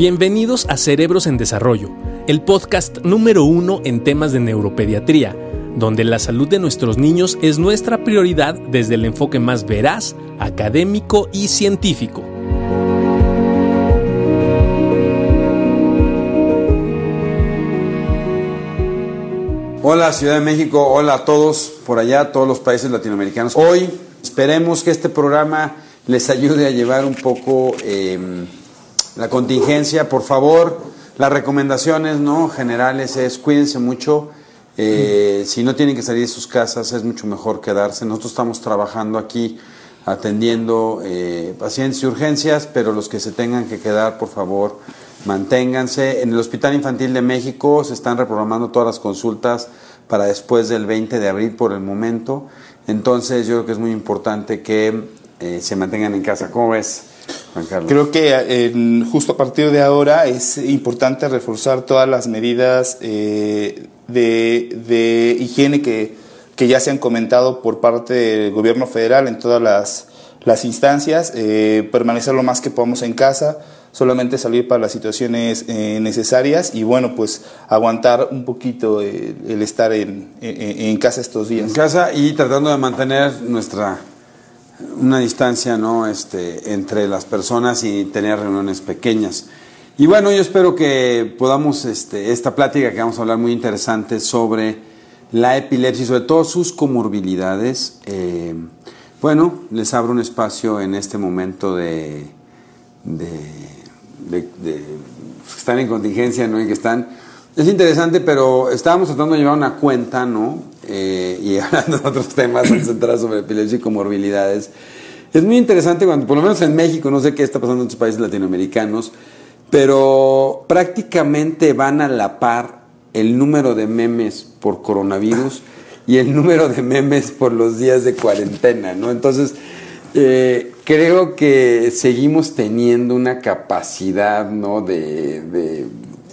Bienvenidos a Cerebros en Desarrollo, el podcast número uno en temas de neuropediatría, donde la salud de nuestros niños es nuestra prioridad desde el enfoque más veraz, académico y científico. Hola Ciudad de México, hola a todos por allá, todos los países latinoamericanos. Hoy esperemos que este programa les ayude a llevar un poco eh, la contingencia. Por favor, las recomendaciones no generales es cuídense mucho. Eh, si no tienen que salir de sus casas, es mucho mejor quedarse. Nosotros estamos trabajando aquí atendiendo eh, pacientes y urgencias, pero los que se tengan que quedar, por favor, manténganse. En el Hospital Infantil de México se están reprogramando todas las consultas para después del 20 de abril por el momento. Entonces yo creo que es muy importante que eh, se mantengan en casa. ¿Cómo ves? Creo que justo a partir de ahora es importante reforzar todas las medidas eh, de, de, higiene que, que, ya se han comentado por parte del gobierno federal en todas las, las instancias, eh, permanecer lo más que podamos en casa, solamente salir para las situaciones eh, necesarias y bueno, pues aguantar un poquito el, el estar en, en, en, casa estos días. En casa y tratando de mantener nuestra una distancia ¿no? este, entre las personas y tener reuniones pequeñas. Y bueno, yo espero que podamos, este, esta plática que vamos a hablar muy interesante sobre la epilepsia y sobre todo sus comorbilidades, eh, bueno, les abro un espacio en este momento de, de, de, de están en contingencia, ¿no? Y que están es interesante, pero estábamos tratando de llevar una cuenta, ¿no? Eh, y hablando de otros temas centrados sobre epilepsia y comorbilidades. Es muy interesante cuando, por lo menos en México, no sé qué está pasando en otros países latinoamericanos, pero prácticamente van a la par el número de memes por coronavirus y el número de memes por los días de cuarentena, ¿no? Entonces, eh, creo que seguimos teniendo una capacidad, ¿no? de, de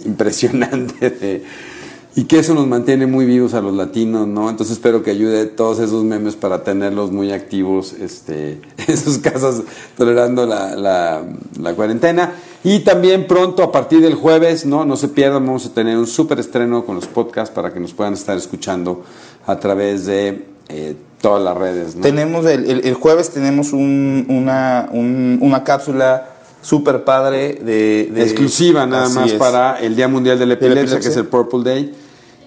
impresionante de, y que eso nos mantiene muy vivos a los latinos, ¿no? Entonces espero que ayude todos esos memes para tenerlos muy activos este, en sus casas, tolerando la, la, cuarentena. Y también pronto, a partir del jueves, ¿no? No se pierdan, vamos a tener un súper estreno con los podcasts para que nos puedan estar escuchando a través de eh, todas las redes, ¿no? Tenemos, el, el, jueves tenemos un, una, un, una cápsula súper padre de, de, exclusiva nada más es. para el Día Mundial de la Epilepsia, epilepsia, que es el Purple Day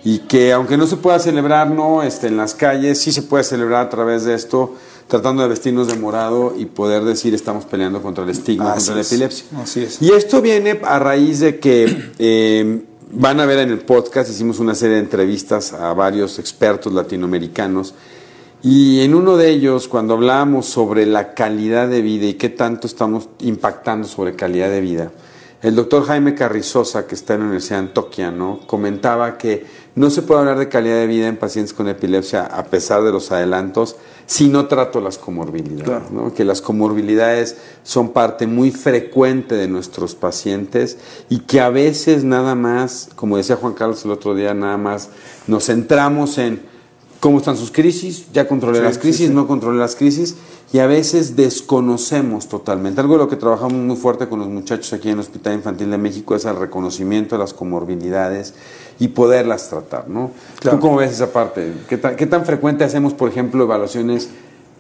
y que aunque no se pueda celebrar no este, en las calles sí se puede celebrar a través de esto tratando de vestirnos de morado y poder decir estamos peleando contra el estigma Así contra es. la epilepsia Así es. y esto viene a raíz de que eh, van a ver en el podcast hicimos una serie de entrevistas a varios expertos latinoamericanos y en uno de ellos, cuando hablábamos sobre la calidad de vida y qué tanto estamos impactando sobre calidad de vida, el doctor Jaime Carrizosa, que está en la Universidad de Antioquia, ¿no? comentaba que no se puede hablar de calidad de vida en pacientes con epilepsia a pesar de los adelantos si no trato las comorbilidades, Claro. ¿no? que las comorbilidades son parte muy frecuente de nuestros pacientes y que a veces nada más, como decía Juan Carlos el otro día, nada más nos centramos en cómo están sus crisis, ya controlé Sí, las crisis, sí, sí. no controlé las crisis, y a veces desconocemos totalmente. Algo de lo que trabajamos muy fuerte con los muchachos aquí en el Hospital Infantil de México es el reconocimiento de las comorbilidades y poderlas tratar, ¿no? Claro. ¿Tú cómo ves esa parte? ¿Qué tan, qué tan frecuente hacemos, por ejemplo, evaluaciones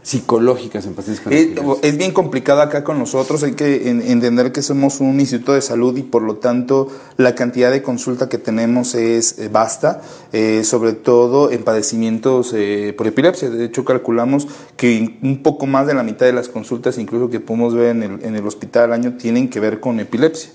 psicológicas en pacientes con Es, epilepsia? es bien complicado acá con nosotros, hay que en- entender que somos un instituto de salud y por lo tanto la cantidad de consulta que tenemos es eh, vasta, eh, sobre todo en padecimientos eh, por epilepsia. De hecho, calculamos que un poco más de la mitad de las consultas, incluso que podemos ver en el, en el hospital al año, tienen que ver con epilepsia.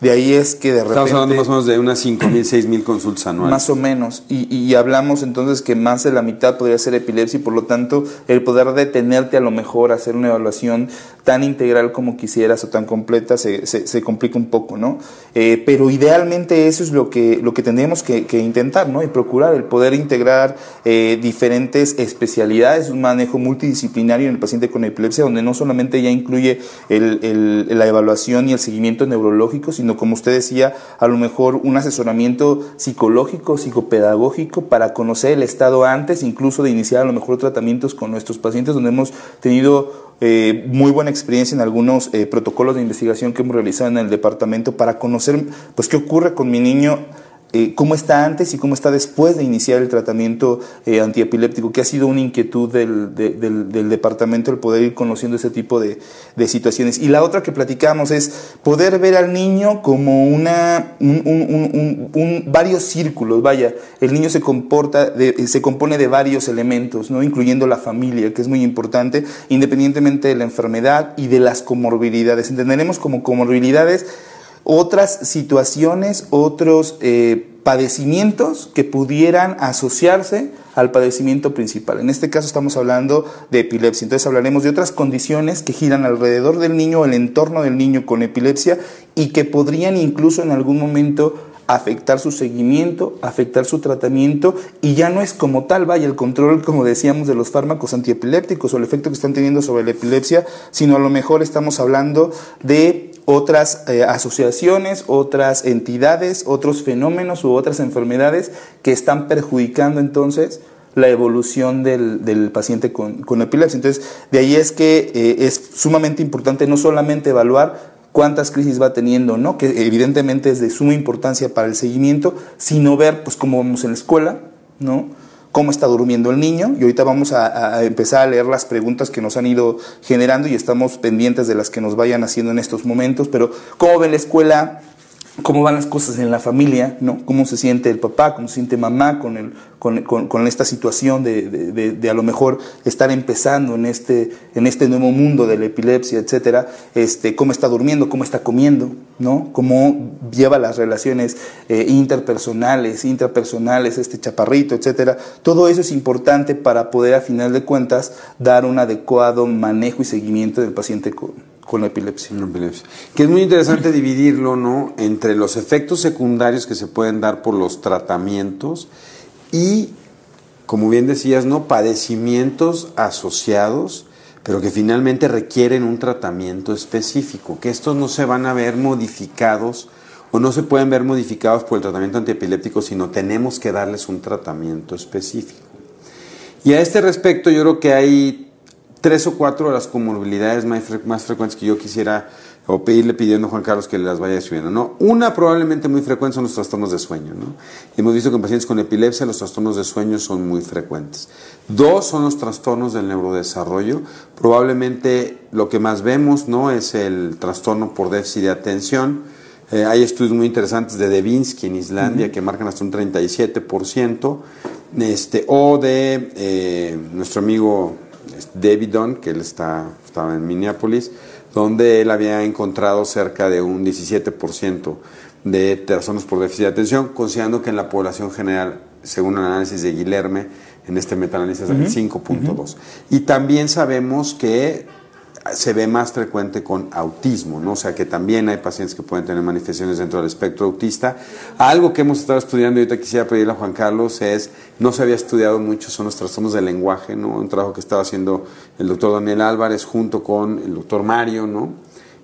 De ahí es que de repente... Estamos hablando más o menos de unas 5.000, 6.000 consultas anuales. Más o menos. Y, y hablamos entonces que más de la mitad podría ser epilepsia y por lo tanto el poder detenerte a lo mejor hacer una evaluación tan integral como quisieras o tan completa se, se, se complica un poco, ¿no? Eh, pero idealmente eso es lo que, lo que tendríamos que, que intentar, ¿no? Y procurar el poder integrar eh, diferentes especialidades, un manejo multidisciplinario en el paciente con epilepsia donde no solamente ya incluye el, el, la evaluación y el seguimiento neurológico, sino como usted decía, a lo mejor un asesoramiento psicológico, psicopedagógico para conocer el estado antes incluso de iniciar a lo mejor tratamientos con nuestros pacientes donde hemos tenido eh, muy buena experiencia en algunos eh, protocolos de investigación que hemos realizado en el departamento para conocer pues qué ocurre con mi niño eh, cómo está antes y cómo está después de iniciar el tratamiento eh, antiepiléptico, que ha sido una inquietud del, del, departamento el poder ir conociendo ese tipo de, de, situaciones. Y la otra que platicamos es poder ver al niño como una, un, un, un, varios círculos, vaya, el niño se, comporta se compone de varios elementos, ¿no? incluyendo la familia, que es muy importante, independientemente de la enfermedad y de las comorbilidades. Entenderemos como comorbilidades otras situaciones, otros eh, padecimientos que pudieran asociarse al padecimiento principal. En este caso estamos hablando de epilepsia, entonces hablaremos de otras condiciones que giran alrededor del niño, el entorno del niño con epilepsia y que podrían incluso en algún momento afectar su seguimiento, afectar su tratamiento y ya no es como tal, vaya, el control, como decíamos, de los fármacos antiepilépticos o el efecto que están teniendo sobre la epilepsia, sino a lo mejor estamos hablando de otras eh, asociaciones, otras entidades, otros fenómenos u otras enfermedades que están perjudicando entonces la evolución del, paciente con, epilepsia. Entonces, de ahí es que eh, es sumamente importante no solamente evaluar cuántas crisis va teniendo, ¿no? que evidentemente es de suma importancia para el seguimiento, sino ver pues cómo vamos en la escuela, ¿no? Cómo está durmiendo el niño y ahorita vamos a, empezar a leer las preguntas que nos han ido generando y estamos pendientes de las que nos vayan haciendo en estos momentos, pero cómo ve la escuela, cómo van las cosas en la familia, ¿no? Cómo se siente el papá, cómo se siente mamá con, el, con, con, esta situación de, de, de, a lo mejor estar empezando en este, en este nuevo mundo de la epilepsia, etcétera, este, cómo está durmiendo, cómo está comiendo, ¿no? Cómo lleva las relaciones eh, interpersonales, intrapersonales, este chaparrito, etcétera. Todo eso es importante para poder, a final de cuentas, dar un adecuado manejo y seguimiento del paciente con, con la epilepsia. Que es muy interesante dividirlo, ¿no? Entre los efectos secundarios que se pueden dar por los tratamientos y, como bien decías, ¿no? Padecimientos asociados, pero que finalmente requieren un tratamiento específico, que estos no se van a ver modificados o no se pueden ver modificados por el tratamiento antiepiléptico, sino tenemos que darles un tratamiento específico. Y a este respecto yo creo que hay tres o cuatro de las comorbilidades más, más frecuentes que yo quisiera o pedirle pidiendo a Juan Carlos que las vaya escribiendo. ¿no? Una probablemente muy frecuente son los trastornos de sueño. ¿no? Hemos visto que en pacientes con epilepsia los trastornos de sueño son muy frecuentes. Dos son los trastornos del neurodesarrollo. Probablemente lo que más vemos ¿no? es el trastorno por déficit de atención. Eh, hay estudios muy interesantes de Devinsky en Islandia que marcan hasta un 37%. Este, o de eh, nuestro amigo Davidon, que él está, estaba en Minneapolis, donde él había encontrado cerca de un 17% de trastornos por déficit de atención, considerando que en la población general, según el análisis de Guilherme, en este metaanálisis es el 5.2. Y también sabemos que se ve más frecuente con autismo, ¿no? O sea que también hay pacientes que pueden tener manifestaciones dentro del espectro autista. Algo que hemos estado estudiando y ahorita quisiera pedirle a Juan Carlos es, no se había estudiado mucho, son los trastornos del lenguaje, ¿no? Un trabajo que estaba haciendo el doctor Daniel Álvarez junto con el doctor Mario, ¿no?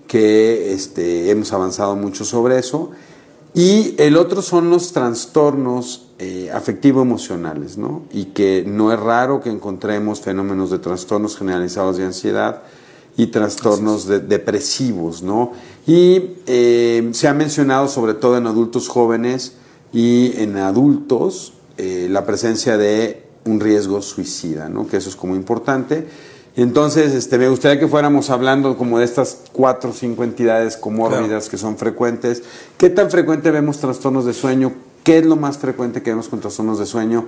Que este, hemos avanzado mucho sobre eso. Y el otro son los trastornos eh, afectivo-emocionales, ¿no? Y que no es raro que encontremos fenómenos de trastornos generalizados de ansiedad, y trastornos depresivos, ¿no? Y eh, se ha mencionado sobre todo en adultos jóvenes y en adultos eh, la presencia de un riesgo suicida, ¿no? Que eso es como importante. Entonces, este, me gustaría que fuéramos hablando como de estas cuatro o cinco entidades comórbidas que son frecuentes. ¿Qué tan frecuente vemos trastornos de sueño? ¿Qué es lo más frecuente que vemos con trastornos de sueño?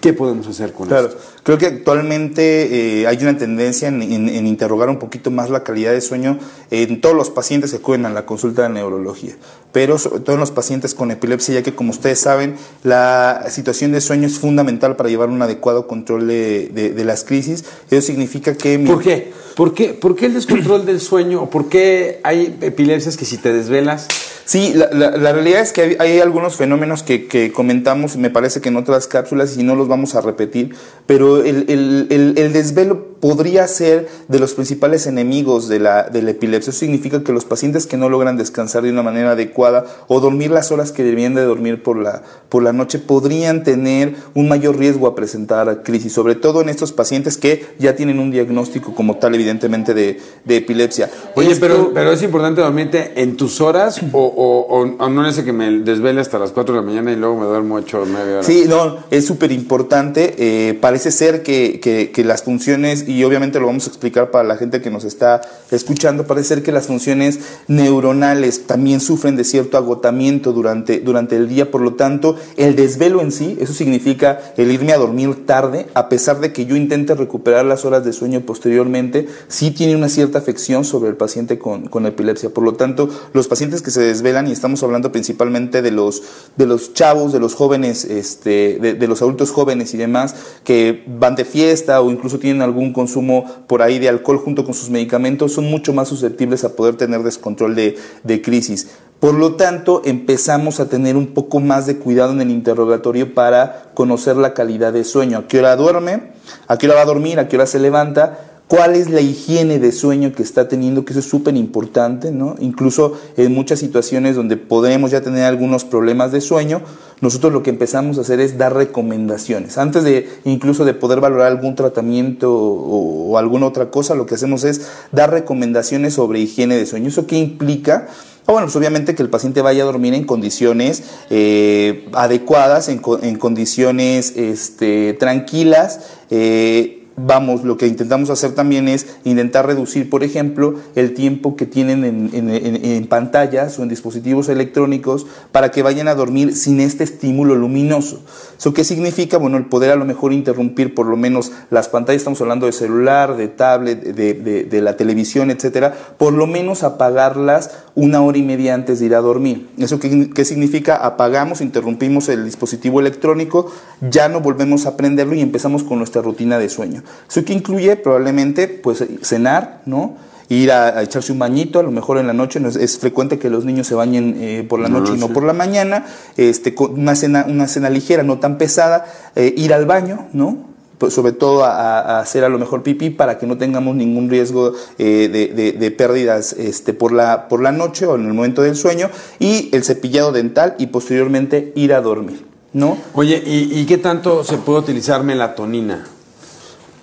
¿Qué podemos hacer con claro, Creo que actualmente eh, hay una tendencia en, interrogar un poquito más la calidad de sueño en todos los pacientes que acuden a la consulta de neurología, pero sobre todo en los pacientes con epilepsia, ya que como ustedes saben, la situación de sueño es fundamental para llevar un adecuado control de, las crisis. Eso significa que... ¿Por qué? ¿Por qué? ¿Por qué el descontrol del sueño? ¿O por qué hay epilepsias que si te desvelas Sí, la, la, realidad es que hay, algunos fenómenos que, que, comentamos, me parece que en otras cápsulas, y no los vamos a repetir, pero el, el, el, desvelo podría ser de los principales enemigos de la, de la epilepsia. Eso significa que los pacientes que no logran descansar de una manera adecuada o dormir las horas que debían de dormir por la, por la noche podrían tener un mayor riesgo a presentar crisis, sobre todo en estos pacientes que ya tienen un diagnóstico como tal, evidentemente, de, de epilepsia. Oye, pero, pero es importante dormirte en tus horas o, o, o, no es que me desvele hasta las 4 de la mañana y luego me duermo 8 o 9 horas. Sí, no, es súper importante. Eh, parece ser que, que, que las funciones, y obviamente lo vamos a explicar para la gente que nos está escuchando, parece ser que las funciones neuronales también sufren de cierto agotamiento durante, durante el día, por lo tanto, el desvelo en sí, eso significa el irme a dormir tarde, a pesar de que yo intente recuperar las horas de sueño posteriormente, sí tiene una cierta afección sobre el paciente con, con epilepsia. Por lo tanto, los pacientes que se desvelan, y estamos hablando principalmente de los, de los chavos, de los jóvenes, este, de, de los adultos jóvenes y demás, que van de fiesta o incluso tienen algún consumo por ahí de alcohol junto con sus medicamentos, son mucho más susceptibles a poder tener descontrol de, crisis. Por lo tanto, empezamos a tener un poco más de cuidado en el interrogatorio para conocer la calidad de sueño. ¿A qué hora duerme? ¿A qué hora va a dormir? ¿A qué hora se levanta? Cuál es la higiene de sueño que está teniendo, que eso es súper importante, ¿no? Incluso en muchas situaciones donde podemos ya tener algunos problemas de sueño, nosotros lo que empezamos a hacer es dar recomendaciones. Antes de incluso de poder valorar algún tratamiento o, alguna otra cosa, lo que hacemos es dar recomendaciones sobre higiene de sueño. ¿Eso qué implica? Ah, bueno, pues obviamente que el paciente vaya a dormir en condiciones eh, adecuadas, en, en condiciones este, tranquilas. Eh, vamos, lo que intentamos hacer también es intentar reducir, por ejemplo, el tiempo que tienen en, en, en, pantallas o en dispositivos electrónicos para que vayan a dormir sin este estímulo luminoso. ¿Eso qué significa? Bueno, el poder a lo mejor interrumpir por lo menos las pantallas, estamos hablando de celular, de tablet, de, de, de la televisión, etcétera, por lo menos apagarlas una hora y media antes de ir a dormir. ¿Eso qué, qué significa? Apagamos, interrumpimos el dispositivo electrónico, ya no volvemos a prenderlo y empezamos con nuestra rutina de sueño. Eso que incluye probablemente pues cenar, ¿no? Ir a, a, echarse un bañito, a lo mejor en la noche, no es, es frecuente que los niños se bañen eh, por la noche no, y no sí. por la mañana, este, con una cena, una cena ligera, no tan pesada, eh, ir al baño, ¿no? Pues sobre todo a, a, hacer a lo mejor pipí para que no tengamos ningún riesgo eh, de, de, de, pérdidas este, por, la, por la noche o en el momento del sueño, y el cepillado dental y posteriormente ir a dormir, ¿no? Oye, ¿y, y qué tanto se puede utilizar melatonina?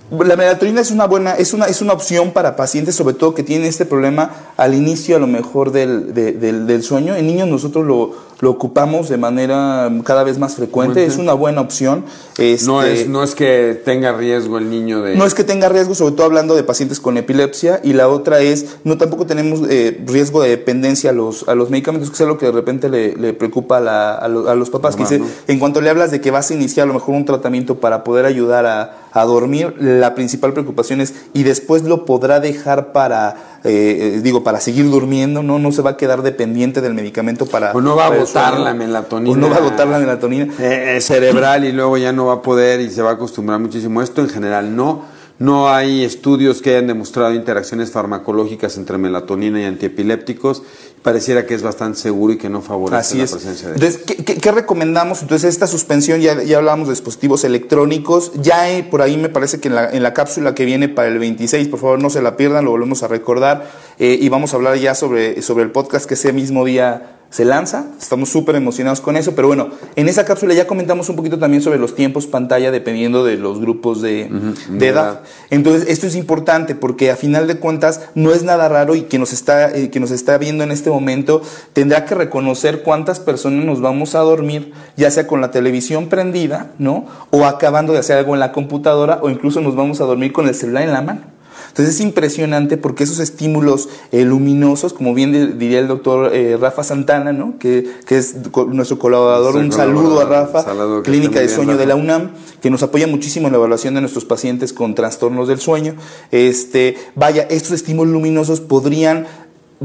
La melatonina es una buena, es una, es una opción para pacientes, sobre todo que tienen este problema al inicio a lo mejor del, de, del, del, sueño. En niños nosotros lo, lo, ocupamos de manera cada vez más frecuente, es una buena opción. Este, no, es, no es que tenga riesgo el niño de... No es que tenga riesgo, sobre todo hablando de pacientes con epilepsia, y la otra es, no tampoco tenemos eh, riesgo de dependencia a los, a los medicamentos, que es algo que de repente le, le preocupa a, la, a, lo, a, los papás, no, que dice, no. en cuanto le hablas de que vas a iniciar a lo mejor un tratamiento para poder ayudar a, a dormir, la principal preocupación es, y después lo podrá dejar para, eh, digo, para seguir durmiendo, ¿no? No se va a quedar dependiente del medicamento para... Pues no va a agotar la melatonina. Pues no va a agotar la melatonina. Eh, cerebral y luego ya no va a poder y se va a acostumbrar muchísimo. Esto en general no. No hay estudios que hayan demostrado interacciones farmacológicas entre melatonina y antiepilépticos. Pareciera que es bastante seguro y que no favorece Así la es. presencia de Entonces, ¿qué, qué, qué recomendamos? Entonces, esta suspensión, ya, ya hablábamos de dispositivos electrónicos. Ya hay, por ahí me parece que en la, en la, cápsula que viene para el 26, por favor no se la pierdan, lo volvemos a recordar. Eh, y vamos a hablar ya sobre, sobre el podcast que ese mismo día se lanza, estamos súper emocionados con eso, pero bueno, en esa cápsula ya comentamos un poquito también sobre los tiempos pantalla dependiendo de los grupos de, uh -huh, de edad. Entonces, esto es importante porque a final de cuentas no es nada raro y que nos está, eh, que nos está viendo en este momento tendrá que reconocer cuántas personas nos vamos a dormir, ya sea con la televisión prendida, ¿no? O acabando de hacer algo en la computadora o incluso nos vamos a dormir con el celular en la mano. Entonces es impresionante porque esos estímulos eh, luminosos, como bien diría el doctor eh, Rafa Santana, ¿no? que, que es nuestro colaborador, un saludo a Rafa, saludo Clínica de Sueño bien, de la UNAM, que nos apoya muchísimo en la evaluación de nuestros pacientes con trastornos del sueño. Este, vaya, estos estímulos luminosos podrían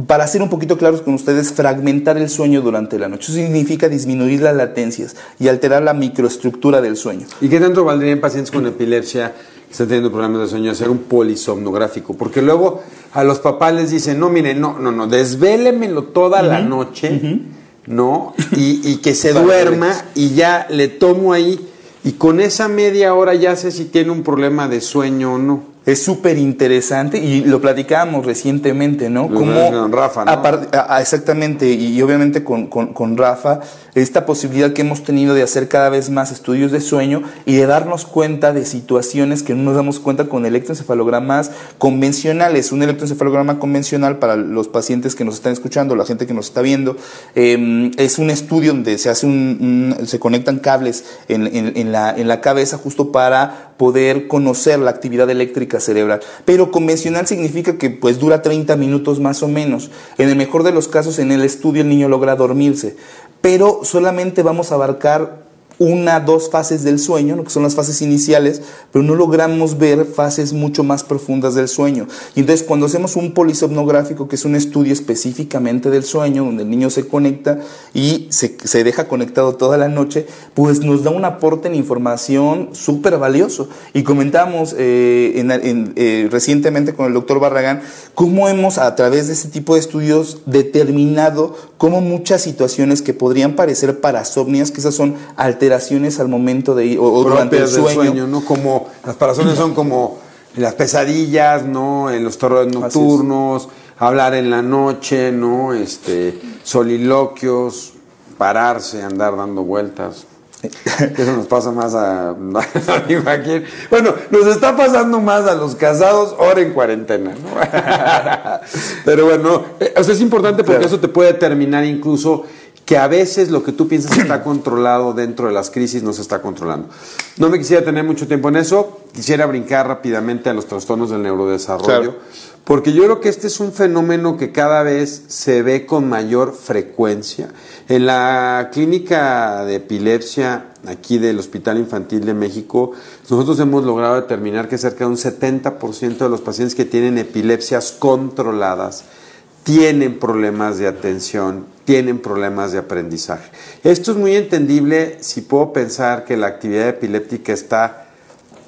para ser un poquito claros con ustedes, fragmentar el sueño durante la noche. Eso significa disminuir las latencias y alterar la microestructura del sueño. ¿Y qué tanto valdría en pacientes con epilepsia que están teniendo problemas de sueño hacer un polisomnográfico? Porque luego a los papás les dicen, no, mire, no, no, no, desvélemelo toda uh -huh. la noche, uh -huh. ¿no? Y, y, que se duerma y ya le tomo ahí y con esa media hora ya sé si tiene un problema de sueño o no. Es súper interesante y lo platicábamos recientemente, ¿no? Como Rafa, ¿no? exactamente, y, obviamente con, con, Rafa, esta posibilidad que hemos tenido de hacer cada vez más estudios de sueño y de darnos cuenta de situaciones que no nos damos cuenta con electroencefalogramas convencionales. Un electroencefalograma convencional para los pacientes que nos están escuchando, la gente que nos está viendo, em, es un estudio donde se hace un, se conectan cables en, en, la, en la cabeza justo para poder conocer la actividad eléctrica cerebral. Pero convencional significa que pues dura 30 minutos más o menos. En el mejor de los casos en el estudio el niño logra dormirse, pero solamente vamos a abarcar una, dos fases del sueño, lo que son las fases iniciales, pero no logramos ver fases mucho más profundas del sueño. Y entonces cuando hacemos un polisomnográfico, que es un estudio específicamente del sueño, donde el niño se conecta y se, se deja conectado toda la noche, pues nos da un aporte en información súper valioso. Y comentamos eh, eh, recientemente con el doctor Barragán cómo hemos a través de ese tipo de estudios determinado cómo muchas situaciones que podrían parecer parasomnias, que esas son alteraciones al momento de ir o, durante el sueño. ¿no? Como las parazones son como las pesadillas, ¿no? En los terrores nocturnos, hablar en la noche, ¿no? Este, soliloquios, pararse, andar dando vueltas. Eso nos pasa más a, a Bueno, nos está pasando más a los casados ahora en cuarentena, ¿no? Pero bueno, eh, o sea, es importante porque eso te puede determinar incluso que a veces lo que tú piensas está controlado dentro de las crisis no se está controlando. No me quisiera tener mucho tiempo en eso, quisiera brincar rápidamente a los trastornos del neurodesarrollo, porque yo creo que este es un fenómeno que cada vez se ve con mayor frecuencia. En la clínica de epilepsia aquí del Hospital Infantil de México, nosotros hemos logrado determinar que cerca de un 70% de los pacientes que tienen epilepsias controladas tienen problemas de atención, tienen problemas de aprendizaje. Esto es muy entendible si puedo pensar que la actividad epiléptica está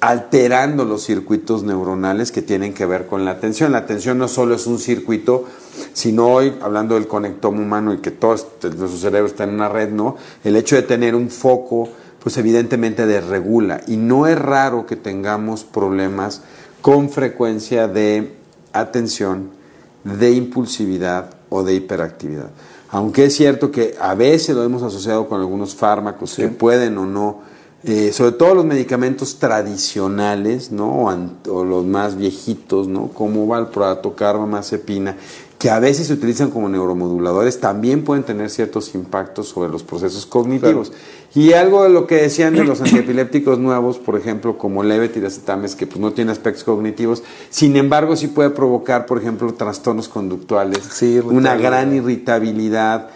alterando los circuitos neuronales que tienen que ver con la atención. La atención no solo es un circuito, sino hoy, hablando del conectoma humano y que todo su cerebro está en una red, ¿no? El hecho de tener un foco, pues evidentemente desregula. Y no es raro que tengamos problemas con frecuencia de atención, de impulsividad o de hiperactividad. Aunque es cierto que a veces lo hemos asociado con algunos fármacos que pueden o no, eh, sobre todo los medicamentos tradicionales, ¿no? O, los más viejitos, ¿no? Como valproato, carbamazepina, que a veces se utilizan como neuromoduladores, también pueden tener ciertos impactos sobre los procesos cognitivos. Y algo de lo que decían de los antiepilépticos nuevos, por ejemplo, como levetiracetam, que pues no tiene aspectos cognitivos, sin embargo sí puede provocar, por ejemplo, trastornos conductuales, una gran irritabilidad,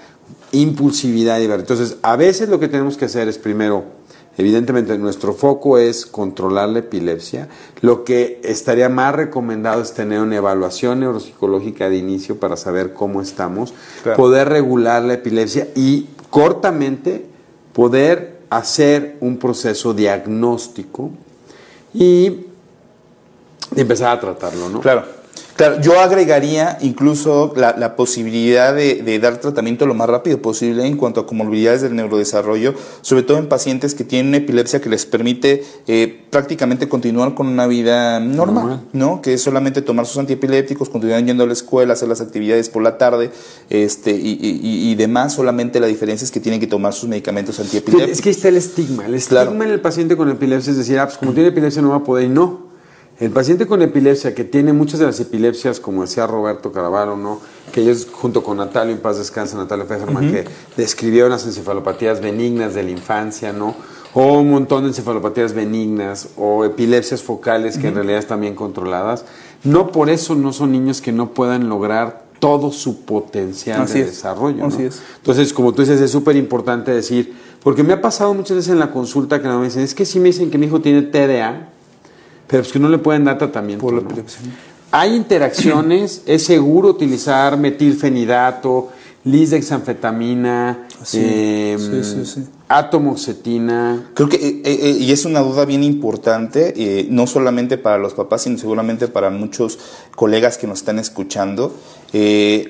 impulsividad. Entonces, a veces lo que tenemos que hacer es primero Evidentemente nuestro foco es controlar la epilepsia. Lo que estaría más recomendado es tener una evaluación neuropsicológica de inicio para saber cómo estamos, poder regular la epilepsia y cortamente poder hacer un proceso diagnóstico y empezar a tratarlo, ¿no? Claro. Claro, yo agregaría incluso la, posibilidad de, dar tratamiento lo más rápido posible en cuanto a comorbilidades del neurodesarrollo, sobre todo en pacientes que tienen una epilepsia que les permite eh, prácticamente continuar con una vida normal, ¿no? Que es solamente tomar sus antiepilépticos, continuar yendo a la escuela, hacer las actividades por la tarde, este, y, demás, solamente la diferencia es que tienen que tomar sus medicamentos antiepilépticos. Es que está el estigma, el estigma en el paciente con epilepsia es decir, ah, pues como tiene epilepsia no va a poder, y no. El paciente con epilepsia, que tiene muchas de las epilepsias, como decía Roberto Caravaro, ¿no? que ellos, junto con Natalio, en paz descansa, Natalio Fesserman, que describieron las encefalopatías benignas de la infancia, ¿no? o un montón de encefalopatías benignas, o epilepsias focales que en realidad están bien controladas, no por eso no son niños que no puedan lograr todo su potencial de desarrollo. Así es. Entonces, como tú dices, es súper importante decir, porque me ha pasado muchas veces en la consulta que me dicen, es que si me dicen que mi hijo tiene TDA, pero es que no le pueden dar tratamiento. Hay interacciones, es seguro utilizar metilfenidato, lisdexanfetamina, eh, atomoxetina. Creo que, eh, eh, y es una duda bien importante, eh, no solamente para los papás, sino seguramente para muchos colegas que nos están escuchando.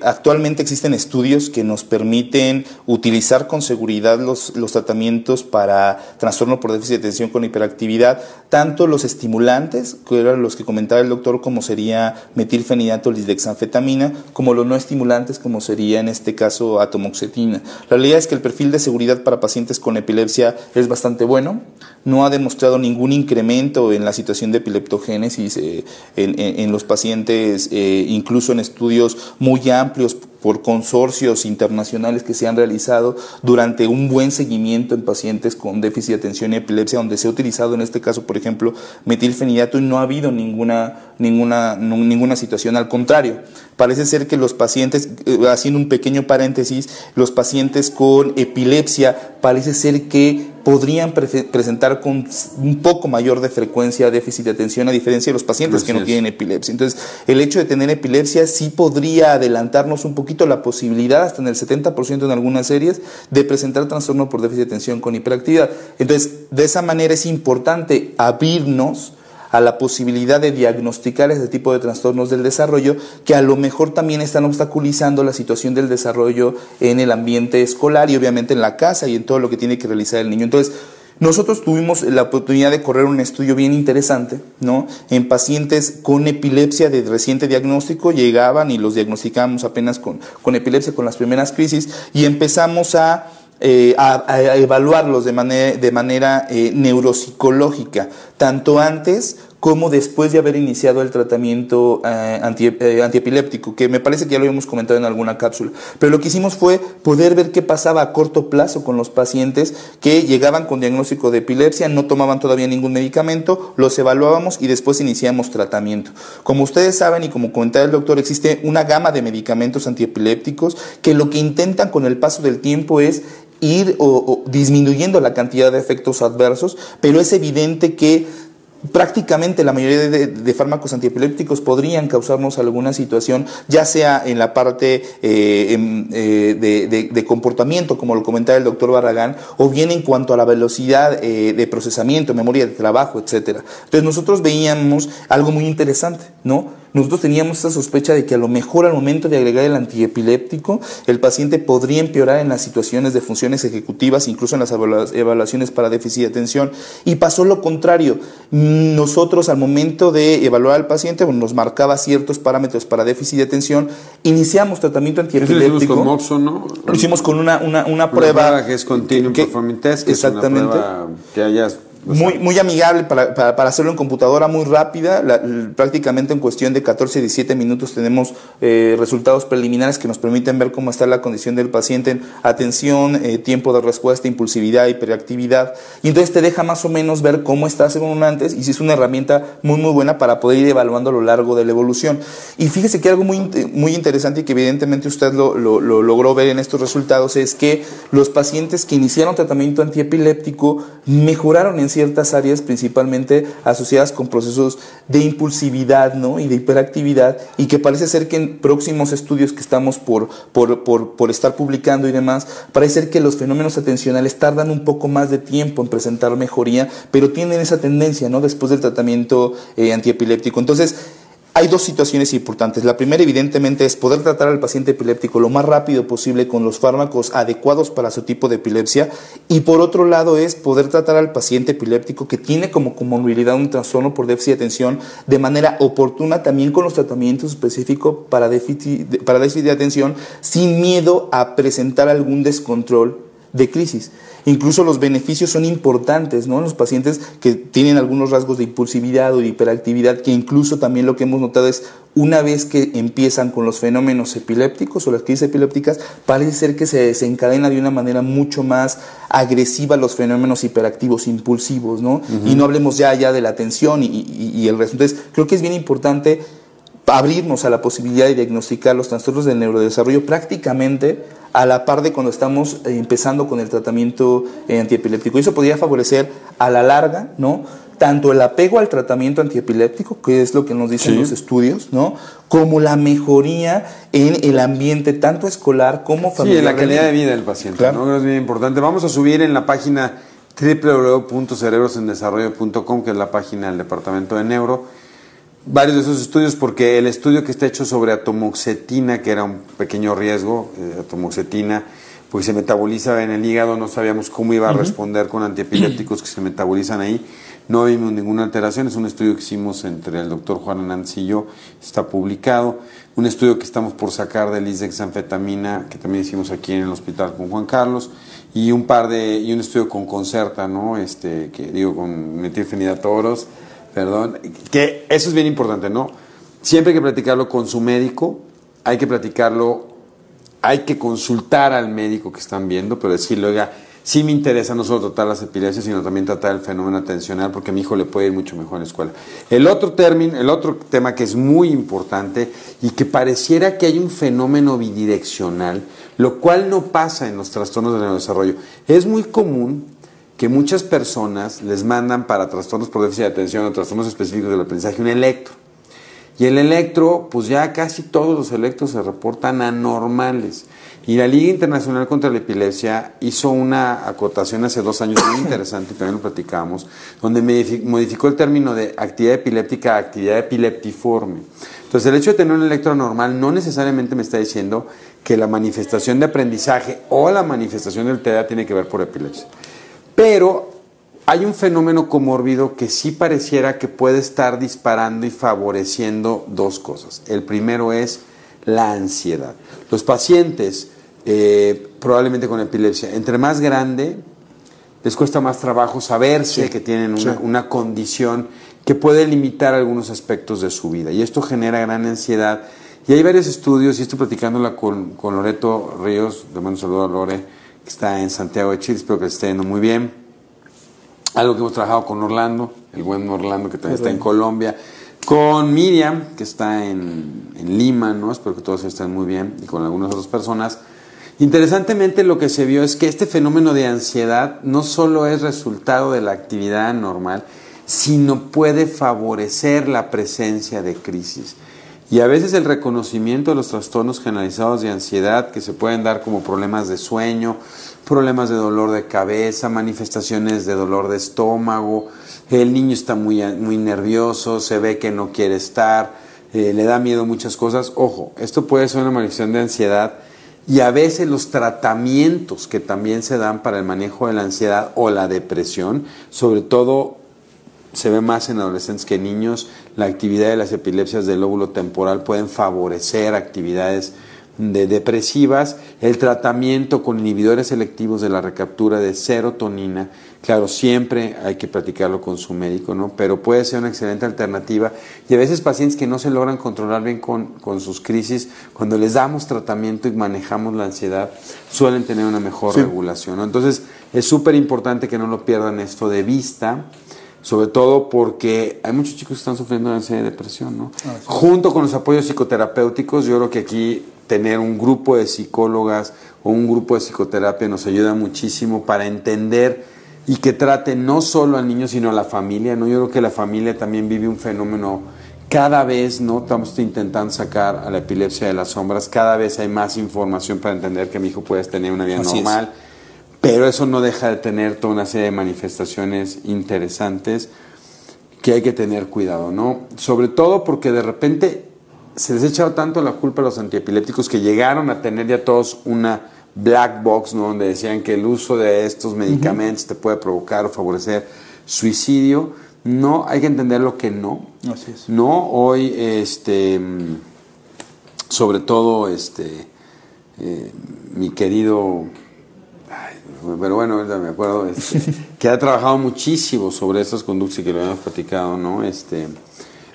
Actualmente existen estudios que nos permiten utilizar con seguridad los, los tratamientos para trastorno por déficit de atención con hiperactividad, tanto los estimulantes, que eran los que comentaba el doctor, como sería metilfenidato, lisdexanfetamina, como los no estimulantes, como sería en este caso atomoxetina. La realidad es que el perfil de seguridad para pacientes con con epilepsia es bastante bueno. No ha demostrado ningún incremento en la situación de epileptogénesis eh, en, los pacientes, eh, incluso en estudios muy amplios por consorcios internacionales que se han realizado durante un buen seguimiento en pacientes con déficit de atención y epilepsia, donde se ha utilizado en este caso, por ejemplo, metilfenidato y no ha habido ninguna, ninguna, ninguna situación. Al contrario, parece ser que los pacientes, eh, haciendo un pequeño paréntesis, los pacientes con epilepsia parece ser que podrían presentar con un poco mayor de frecuencia déficit de atención a diferencia de los pacientes que no tienen epilepsia. Entonces, el hecho de tener epilepsia sí podría adelantarnos un poquito la posibilidad, hasta en el 70% en algunas series, de presentar trastorno por déficit de atención con hiperactividad. Entonces, de esa manera es importante abrirnos a la posibilidad de diagnosticar ese tipo de trastornos del desarrollo que a lo mejor también están obstaculizando la situación del desarrollo en el ambiente escolar y obviamente en la casa y en todo lo que tiene que realizar el niño. Entonces, nosotros tuvimos la oportunidad de correr un estudio bien interesante, ¿no? En pacientes con epilepsia de reciente diagnóstico, llegaban y los diagnosticábamos apenas con, con epilepsia, con las primeras crisis, y empezamos a eh, a, evaluarlos de manera, de manera eh, neuropsicológica, tanto antes como después de haber iniciado el tratamiento eh, antiepiléptico, que me parece que ya lo habíamos comentado en alguna cápsula. Pero lo que hicimos fue poder ver qué pasaba a corto plazo con los pacientes que llegaban con diagnóstico de epilepsia, no tomaban todavía ningún medicamento, los evaluábamos y después iniciamos tratamiento. Como ustedes saben y como comentaba el doctor, existe una gama de medicamentos antiepilépticos que lo que intentan con el paso del tiempo es ir o, disminuyendo la cantidad de efectos adversos, pero es evidente que prácticamente la mayoría de, fármacos antiepilépticos podrían causarnos alguna situación, ya sea en la parte eh, eh, de, comportamiento, como lo comentaba el doctor Barragán, o bien en cuanto a la velocidad eh, de procesamiento, memoria de trabajo, etcétera. Entonces nosotros veíamos algo muy interesante, ¿no? Nosotros teníamos esa sospecha de que a lo mejor al momento de agregar el antiepiléptico, el paciente podría empeorar en las situaciones de funciones ejecutivas, incluso en las evaluaciones para déficit de atención. Y pasó lo contrario. Nosotros al momento de evaluar al paciente, bueno, nos marcaba ciertos parámetros para déficit de atención, iniciamos tratamiento antiepiléptico. Lo hicimos con Moxo, ¿no? Lo hicimos con una, una, una, prueba, que es Continuum Performance Test, que exactamente. es una prueba que hayas muy, muy amigable para, para, hacerlo en computadora, muy rápida. prácticamente en cuestión de 14, 17 minutos tenemos eh, resultados preliminares que nos permiten ver cómo está la condición del paciente en atención, eh, tiempo de respuesta, impulsividad, hiperactividad. Y entonces te deja más o menos ver cómo está según antes y si es una herramienta muy, muy buena para poder ir evaluando a lo largo de la evolución. Y fíjese que algo muy, muy interesante y que evidentemente usted lo, lo, lo logró ver en estos resultados es que los pacientes que iniciaron tratamiento antiepiléptico mejoraron en ciertas áreas principalmente asociadas con procesos de impulsividad ¿no? y de hiperactividad y que parece ser que en próximos estudios que estamos por, por, por, estar publicando y demás, parece ser que los fenómenos atencionales tardan un poco más de tiempo en presentar mejoría, pero tienen esa tendencia ¿no? después del tratamiento eh, antiepiléptico. Entonces, hay dos situaciones importantes. La primera, evidentemente, es poder tratar al paciente epiléptico lo más rápido posible con los fármacos adecuados para su tipo de epilepsia. Y por otro lado, es poder tratar al paciente epiléptico que tiene como comorbilidad un trastorno por déficit de atención de manera oportuna también con los tratamientos específicos para déficit, para déficit de atención sin miedo a presentar algún descontrol de crisis. Incluso los beneficios son importantes, ¿no? Los pacientes que tienen algunos rasgos de impulsividad o de hiperactividad, que incluso también lo que hemos notado es una vez que empiezan con los fenómenos epilépticos o las crisis epilépticas, parece ser que se desencadena de una manera mucho más agresiva los fenómenos hiperactivos, impulsivos, ¿no? Y no hablemos ya, ya de la atención y, y el resto. Entonces, creo que es bien importante abrirnos a la posibilidad de diagnosticar los trastornos del neurodesarrollo prácticamente a la par de cuando estamos eh, empezando con el tratamiento eh, antiepiléptico. Eso podría favorecer a la larga, ¿no? tanto el apego al tratamiento antiepiléptico, que es lo que nos dicen los estudios, ¿no? Como la mejoría en el ambiente tanto escolar como familiar. Sí, en la calidad de vida del paciente, ¿no? Es bien importante. Vamos a subir en la página www.cerebrosendesarrollo.com, que es la página del Departamento de Neuro, varios de esos estudios porque el estudio que está hecho sobre atomoxetina, que era un pequeño riesgo, eh, atomoxetina, pues se metaboliza en el hígado, no sabíamos cómo iba a responder con antiepilépticos que se metabolizan ahí, no vimos ninguna alteración, es un estudio que hicimos entre el doctor Juan Hernández y yo, está publicado, un estudio que estamos por sacar del anfetamina, que también hicimos aquí en el hospital con Juan Carlos, y un par de, y un estudio con Concerta, ¿no? Este, que digo, con metilfenidatos, perdón, que eso es bien importante, ¿no? Siempre hay que platicarlo con su médico, hay que platicarlo, hay que consultar al médico que están viendo, pero decirle, oiga, sí me interesa no solo tratar las epilepsias, sino también tratar el fenómeno atencional, porque a mi hijo le puede ir mucho mejor en la escuela. El otro término, el otro tema que es muy importante y que pareciera que hay un fenómeno bidireccional, lo cual no pasa en los trastornos del neurodesarrollo. Es muy común que muchas personas les mandan para trastornos por déficit de atención o trastornos específicos del aprendizaje un electro. Y el electro, pues ya casi todos los electros se reportan anormales. Y la Liga Internacional contra la Epilepsia hizo una acotación hace dos años muy interesante, también lo platicamos, donde modificó el término de actividad epiléptica a actividad epileptiforme. Entonces, el hecho de tener un electro anormal no necesariamente me está diciendo que la manifestación de aprendizaje o la manifestación del TDA tiene que ver por epilepsia. Pero hay un fenómeno comórbido que sí pareciera que puede estar disparando y favoreciendo dos cosas. El primero es la ansiedad. Los pacientes, eh, probablemente con epilepsia, entre más grande, les cuesta más trabajo saberse que tienen una, condición que puede limitar algunos aspectos de su vida. Y esto genera gran ansiedad. Y hay varios estudios, y estoy platicándola con, con Loreto Ríos, le mando un saludo a Lore, está en Santiago de Chile, espero que esté yendo muy bien. Algo que hemos trabajado con Orlando, el buen Orlando que también está en Colombia, con Miriam, que está en, en, Lima, ¿no? espero que todos estén muy bien, y con algunas otras personas. Interesantemente lo que se vio es que este fenómeno de ansiedad no solo es resultado de la actividad normal, sino puede favorecer la presencia de crisis. Y a veces el reconocimiento de los trastornos generalizados de ansiedad que se pueden dar como problemas de sueño, problemas de dolor de cabeza, manifestaciones de dolor de estómago, el niño está muy, muy nervioso, se ve que no quiere estar, eh, le da miedo muchas cosas. Ojo, esto puede ser una manifestación de ansiedad y a veces los tratamientos que también se dan para el manejo de la ansiedad o la depresión, sobre todo se ve más en adolescentes que en niños, la actividad de las epilepsias del lóbulo temporal pueden favorecer actividades de depresivas, el tratamiento con inhibidores selectivos de la recaptura de serotonina, claro, siempre hay que practicarlo con su médico, ¿no? Pero puede ser una excelente alternativa. Y a veces pacientes que no se logran controlar bien con, con sus crisis, cuando les damos tratamiento y manejamos la ansiedad, suelen tener una mejor regulación, Entonces, es súper importante que no lo pierdan esto de vista sobre todo porque hay muchos chicos que están sufriendo de ansiedad y depresión, ¿no? Ah, Junto con los apoyos psicoterapéuticos, yo creo que aquí tener un grupo de psicólogas o un grupo de psicoterapia nos ayuda muchísimo para entender y que trate no solo al niño, sino a la familia, ¿no? Yo creo que la familia también vive un fenómeno cada vez, ¿no? Estamos intentando sacar a la epilepsia de las sombras, cada vez hay más información para entender que mi hijo puede tener una vida normal pero eso no deja de tener toda una serie de manifestaciones interesantes que hay que tener cuidado, ¿no? Sobre todo porque de repente se les ha echado tanto la culpa a los antiepilépticos que llegaron a tener ya todos una black box, ¿no? Donde decían que el uso de estos medicamentos te puede provocar o favorecer suicidio. No, hay que entender lo que no. Así es. No, hoy, este, sobre todo, este, eh, mi querido pero bueno, me acuerdo este, que ha trabajado muchísimo sobre estas conductas y que lo habíamos platicado, ¿no? Este,